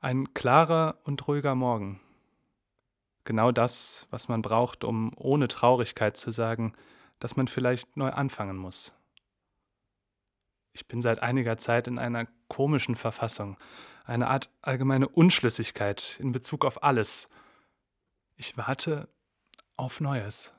Ein klarer und ruhiger Morgen. Genau das, was man braucht, um ohne Traurigkeit zu sagen, dass man vielleicht neu anfangen muss. Ich bin seit einiger Zeit in einer komischen Verfassung, eine Art allgemeine Unschlüssigkeit in Bezug auf alles. Ich warte auf Neues.